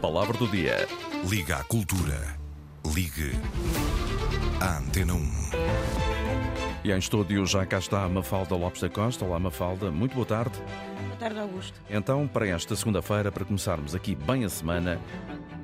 Palavra do dia. Liga à cultura. Ligue à Antena 1. E em estúdio já cá está a Mafalda Lopes da Costa. Olá, Mafalda. Muito boa tarde. Boa tarde, Augusto. Então, para esta segunda-feira, para começarmos aqui bem a semana,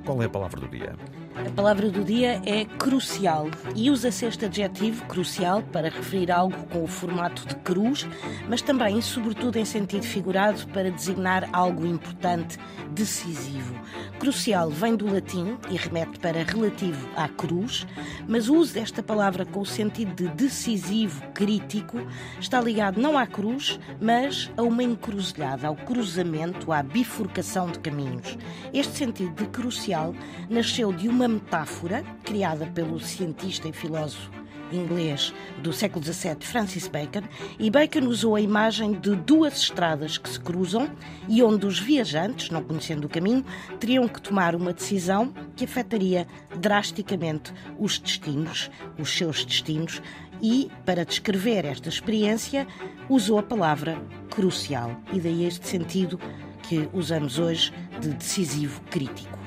qual é a palavra do dia? A palavra do dia é crucial e usa-se este adjetivo crucial para referir algo com o formato de cruz, mas também, sobretudo em sentido figurado, para designar algo importante, decisivo. Crucial vem do latim e remete para relativo à cruz, mas o uso desta palavra com o sentido de decisivo, crítico, está ligado não à cruz, mas a uma encruzilhada, ao cruzamento, à bifurcação de caminhos. Este sentido de crucial nasceu de uma metáfora criada pelo cientista e filósofo inglês do século XVII, Francis Bacon, e Bacon usou a imagem de duas estradas que se cruzam e onde os viajantes, não conhecendo o caminho, teriam que tomar uma decisão que afetaria drasticamente os destinos, os seus destinos, e, para descrever esta experiência, usou a palavra crucial, e daí este sentido que usamos hoje de decisivo crítico.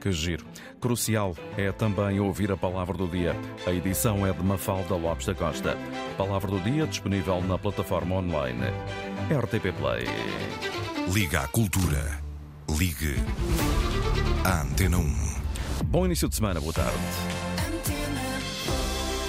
Que giro. Crucial é também ouvir a palavra do dia. A edição é de Mafalda Lopes da Costa. Palavra do dia disponível na plataforma online RTP Play. Liga à cultura. Ligue à Antena 1. Bom início de semana, boa tarde.